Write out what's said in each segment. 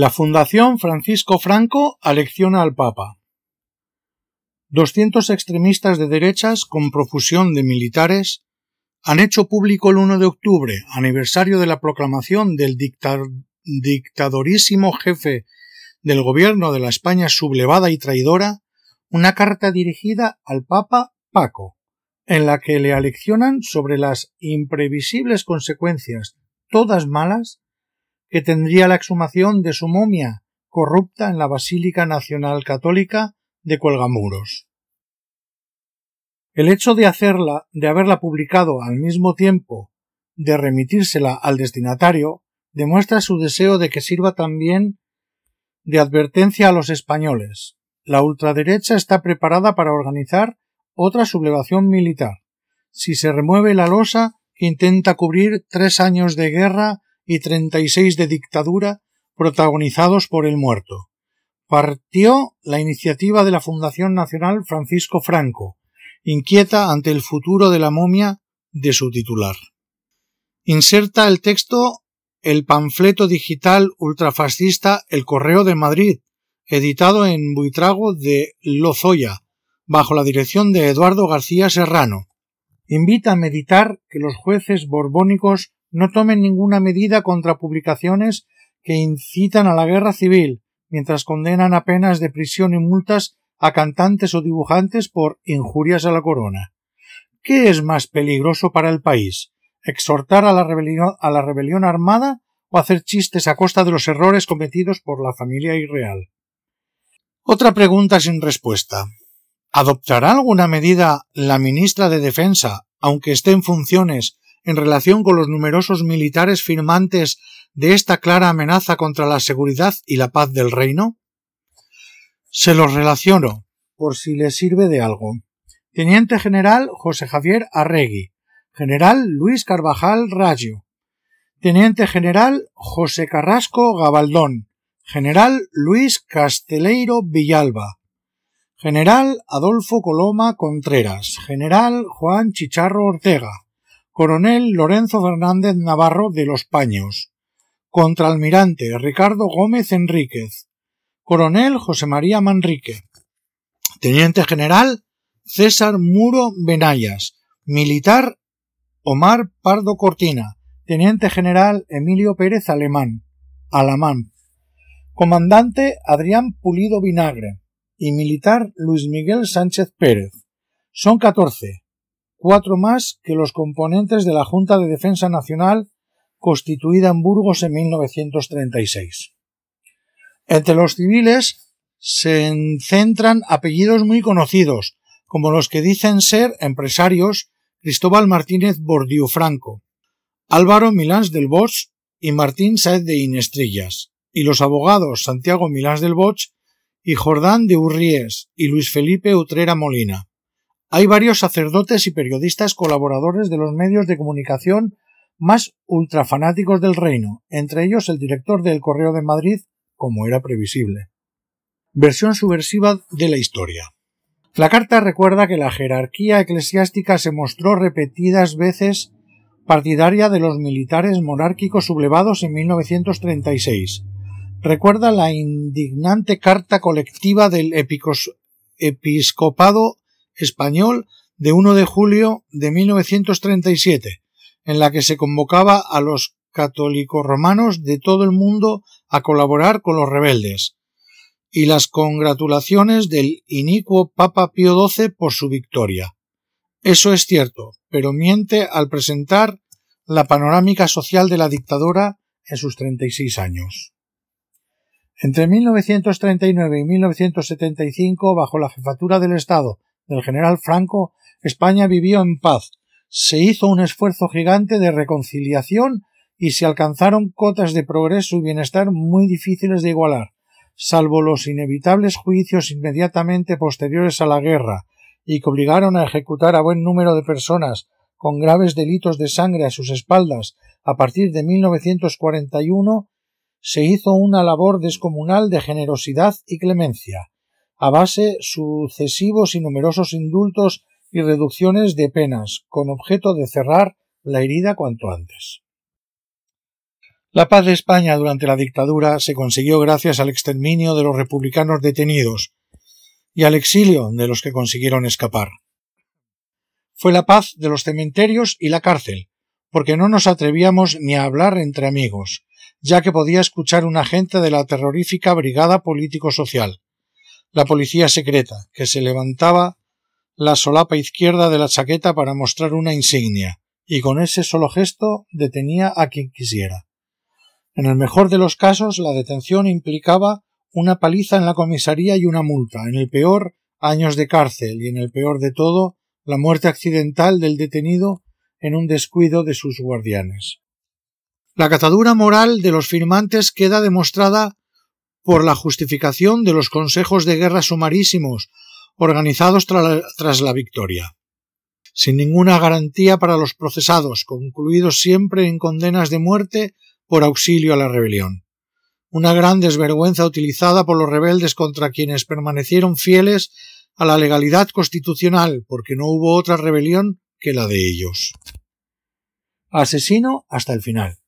La Fundación Francisco Franco alecciona al Papa. 200 extremistas de derechas con profusión de militares han hecho público el 1 de octubre, aniversario de la proclamación del dictadorísimo jefe del gobierno de la España sublevada y traidora, una carta dirigida al Papa Paco, en la que le aleccionan sobre las imprevisibles consecuencias, todas malas, que tendría la exhumación de su momia corrupta en la Basílica Nacional Católica de Cuelgamuros. El hecho de hacerla, de haberla publicado al mismo tiempo de remitírsela al destinatario, demuestra su deseo de que sirva también de advertencia a los españoles. La ultraderecha está preparada para organizar otra sublevación militar. Si se remueve la losa que intenta cubrir tres años de guerra y treinta y seis de dictadura protagonizados por el muerto. Partió la iniciativa de la Fundación Nacional Francisco Franco, inquieta ante el futuro de la momia de su titular. Inserta el texto el panfleto digital ultrafascista El Correo de Madrid, editado en Buitrago de Lozoya, bajo la dirección de Eduardo García Serrano. Invita a meditar que los jueces borbónicos no tomen ninguna medida contra publicaciones que incitan a la guerra civil, mientras condenan a penas de prisión y multas a cantantes o dibujantes por injurias a la corona. ¿Qué es más peligroso para el país? ¿Exhortar a la rebelión, a la rebelión armada o hacer chistes a costa de los errores cometidos por la familia irreal? Otra pregunta sin respuesta. ¿Adoptará alguna medida la ministra de Defensa, aunque esté en funciones, en relación con los numerosos militares firmantes de esta clara amenaza contra la seguridad y la paz del reino? Se los relaciono, por si les sirve de algo. Teniente General José Javier Arregui, General Luis Carvajal Rayo, Teniente General José Carrasco Gabaldón, General Luis Casteleiro Villalba, General Adolfo Coloma Contreras, General Juan Chicharro Ortega, Coronel Lorenzo Fernández Navarro de los Paños, Contraalmirante Ricardo Gómez Enríquez, Coronel José María Manrique, Teniente General César Muro Benayas, Militar Omar Pardo Cortina, Teniente General Emilio Pérez Alemán, Alamán, Comandante Adrián Pulido Vinagre, y militar Luis Miguel Sánchez Pérez. Son catorce, cuatro más que los componentes de la Junta de Defensa Nacional constituida en Burgos en 1936. Entre los civiles se centran apellidos muy conocidos, como los que dicen ser empresarios Cristóbal Martínez Bordiú Franco, Álvaro Milans del Bosch y Martín Saez de Inestrillas, y los abogados Santiago Milans del Bosch y Jordán de Urries y Luis Felipe Utrera Molina. Hay varios sacerdotes y periodistas colaboradores de los medios de comunicación más ultrafanáticos del reino, entre ellos el director del Correo de Madrid, como era previsible. Versión subversiva de la historia. La carta recuerda que la jerarquía eclesiástica se mostró repetidas veces partidaria de los militares monárquicos sublevados en 1936, recuerda la indignante carta colectiva del episcopado español de 1 de julio de 1937, en la que se convocaba a los católicos romanos de todo el mundo a colaborar con los rebeldes, y las congratulaciones del inicuo Papa Pío XII por su victoria. Eso es cierto, pero miente al presentar la panorámica social de la dictadura en sus 36 años. Entre 1939 y 1975, bajo la jefatura del Estado del general Franco, España vivió en paz. Se hizo un esfuerzo gigante de reconciliación y se alcanzaron cotas de progreso y bienestar muy difíciles de igualar, salvo los inevitables juicios inmediatamente posteriores a la guerra y que obligaron a ejecutar a buen número de personas con graves delitos de sangre a sus espaldas a partir de 1941 se hizo una labor descomunal de generosidad y clemencia, a base sucesivos y numerosos indultos y reducciones de penas, con objeto de cerrar la herida cuanto antes. La paz de España durante la dictadura se consiguió gracias al exterminio de los republicanos detenidos y al exilio de los que consiguieron escapar. Fue la paz de los cementerios y la cárcel, porque no nos atrevíamos ni a hablar entre amigos, ya que podía escuchar un agente de la terrorífica Brigada Político-Social, la policía secreta, que se levantaba la solapa izquierda de la chaqueta para mostrar una insignia, y con ese solo gesto detenía a quien quisiera. En el mejor de los casos, la detención implicaba una paliza en la comisaría y una multa, en el peor, años de cárcel, y en el peor de todo, la muerte accidental del detenido en un descuido de sus guardianes. La catadura moral de los firmantes queda demostrada por la justificación de los consejos de guerra sumarísimos organizados tras la victoria, sin ninguna garantía para los procesados, concluidos siempre en condenas de muerte por auxilio a la rebelión. Una gran desvergüenza utilizada por los rebeldes contra quienes permanecieron fieles a la legalidad constitucional, porque no hubo otra rebelión que la de ellos. Asesino hasta el final.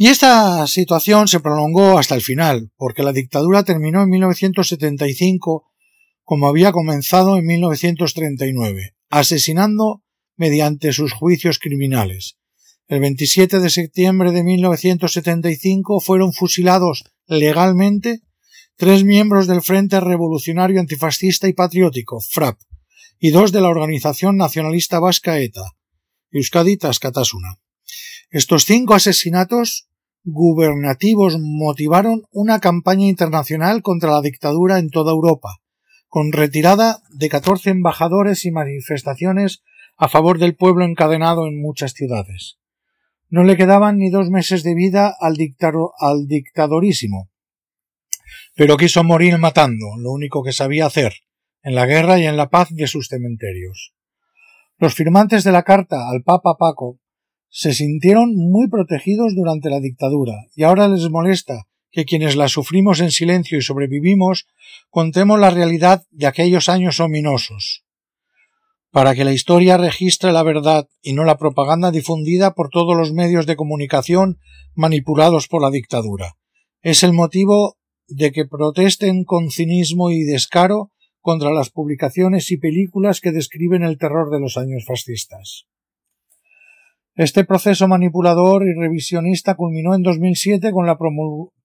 Y esta situación se prolongó hasta el final, porque la dictadura terminó en 1975 como había comenzado en 1939, asesinando mediante sus juicios criminales. El 27 de septiembre de 1975 fueron fusilados legalmente tres miembros del Frente Revolucionario Antifascista y Patriótico, FRAP, y dos de la Organización Nacionalista Vasca ETA, Euskadi Tascatasuna. Estos cinco asesinatos gubernativos motivaron una campaña internacional contra la dictadura en toda Europa, con retirada de 14 embajadores y manifestaciones a favor del pueblo encadenado en muchas ciudades. No le quedaban ni dos meses de vida al, al dictadorísimo, pero quiso morir matando, lo único que sabía hacer, en la guerra y en la paz de sus cementerios. Los firmantes de la carta al Papa Paco se sintieron muy protegidos durante la dictadura y ahora les molesta que quienes la sufrimos en silencio y sobrevivimos contemos la realidad de aquellos años ominosos, para que la historia registre la verdad y no la propaganda difundida por todos los medios de comunicación manipulados por la dictadura. Es el motivo de que protesten con cinismo y descaro contra las publicaciones y películas que describen el terror de los años fascistas. Este proceso manipulador y revisionista culminó en 2007 con la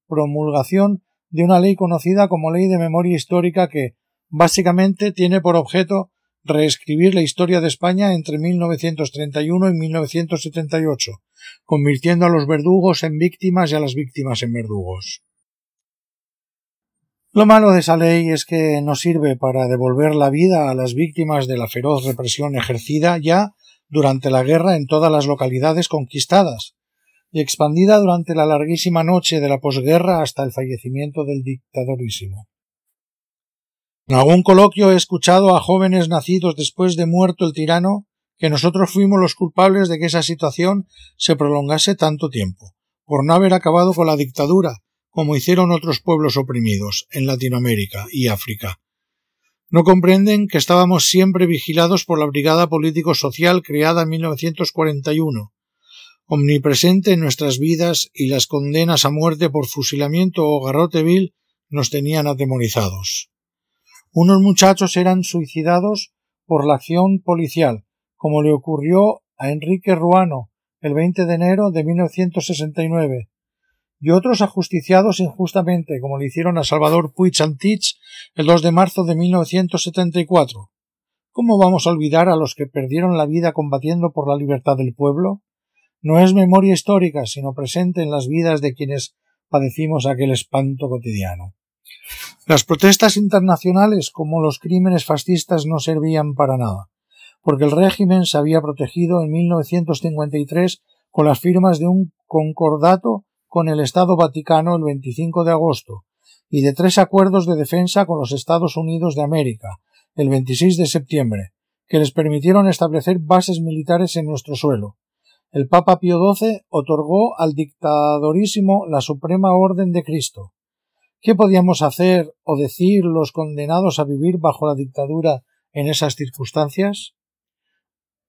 promulgación de una ley conocida como Ley de Memoria Histórica que, básicamente, tiene por objeto reescribir la historia de España entre 1931 y 1978, convirtiendo a los verdugos en víctimas y a las víctimas en verdugos. Lo malo de esa ley es que no sirve para devolver la vida a las víctimas de la feroz represión ejercida ya durante la guerra en todas las localidades conquistadas y expandida durante la larguísima noche de la posguerra hasta el fallecimiento del dictadorísimo. En algún coloquio he escuchado a jóvenes nacidos después de muerto el tirano que nosotros fuimos los culpables de que esa situación se prolongase tanto tiempo, por no haber acabado con la dictadura, como hicieron otros pueblos oprimidos en Latinoamérica y África, no comprenden que estábamos siempre vigilados por la Brigada Político-Social creada en 1941, omnipresente en nuestras vidas y las condenas a muerte por fusilamiento o garrote vil nos tenían atemorizados. Unos muchachos eran suicidados por la acción policial, como le ocurrió a Enrique Ruano el 20 de enero de 1969, y otros ajusticiados injustamente, como le hicieron a Salvador Puig el 2 de marzo de 1974. ¿Cómo vamos a olvidar a los que perdieron la vida combatiendo por la libertad del pueblo? No es memoria histórica, sino presente en las vidas de quienes padecimos aquel espanto cotidiano. Las protestas internacionales como los crímenes fascistas no servían para nada, porque el régimen se había protegido en 1953 con las firmas de un concordato con el Estado Vaticano el 25 de agosto y de tres acuerdos de defensa con los Estados Unidos de América el 26 de septiembre, que les permitieron establecer bases militares en nuestro suelo. El Papa Pío XII otorgó al dictadorísimo la Suprema Orden de Cristo. ¿Qué podíamos hacer o decir los condenados a vivir bajo la dictadura en esas circunstancias?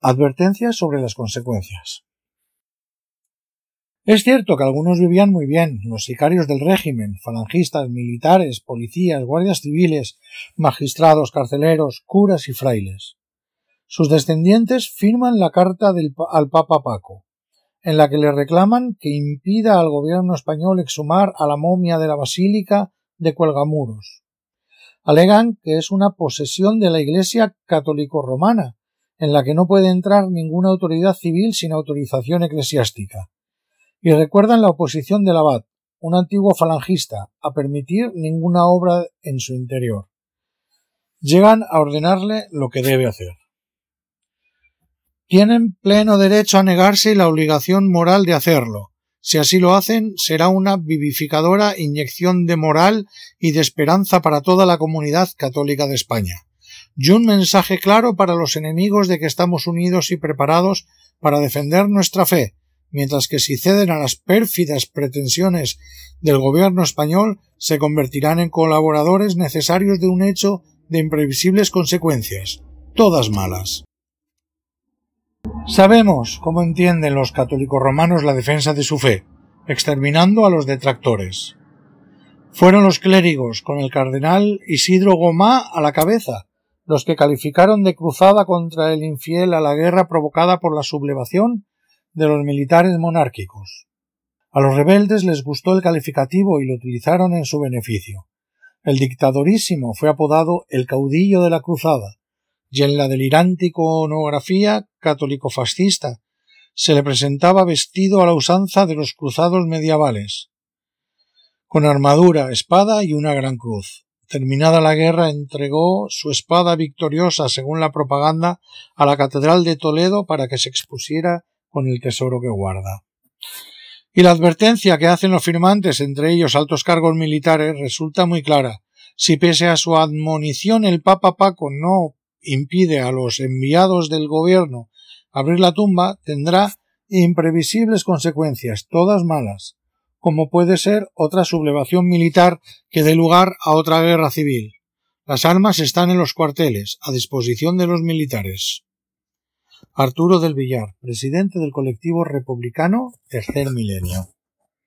Advertencias sobre las consecuencias. Es cierto que algunos vivían muy bien, los sicarios del régimen, falangistas, militares, policías, guardias civiles, magistrados, carceleros, curas y frailes. Sus descendientes firman la carta al Papa Paco, en la que le reclaman que impida al gobierno español exhumar a la momia de la Basílica de Cuelgamuros. Alegan que es una posesión de la Iglesia católico-romana, en la que no puede entrar ninguna autoridad civil sin autorización eclesiástica y recuerdan la oposición del abad, un antiguo falangista, a permitir ninguna obra en su interior. Llegan a ordenarle lo que debe hacer. Tienen pleno derecho a negarse y la obligación moral de hacerlo. Si así lo hacen, será una vivificadora inyección de moral y de esperanza para toda la comunidad católica de España. Y un mensaje claro para los enemigos de que estamos unidos y preparados para defender nuestra fe, mientras que si ceden a las pérfidas pretensiones del gobierno español se convertirán en colaboradores necesarios de un hecho de imprevisibles consecuencias, todas malas. Sabemos cómo entienden los católicos romanos la defensa de su fe, exterminando a los detractores. Fueron los clérigos, con el cardenal Isidro Gomá a la cabeza, los que calificaron de cruzada contra el infiel a la guerra provocada por la sublevación de los militares monárquicos. A los rebeldes les gustó el calificativo y lo utilizaron en su beneficio. El dictadorísimo fue apodado el caudillo de la cruzada, y en la delirante iconografía católico-fascista se le presentaba vestido a la usanza de los cruzados medievales, con armadura, espada y una gran cruz. Terminada la guerra, entregó su espada victoriosa, según la propaganda, a la Catedral de Toledo para que se expusiera con el tesoro que guarda. Y la advertencia que hacen los firmantes, entre ellos altos cargos militares, resulta muy clara. Si pese a su admonición el Papa Paco no impide a los enviados del gobierno abrir la tumba, tendrá imprevisibles consecuencias, todas malas, como puede ser otra sublevación militar que dé lugar a otra guerra civil. Las armas están en los cuarteles, a disposición de los militares. Arturo del Villar, presidente del colectivo republicano Tercer Milenio.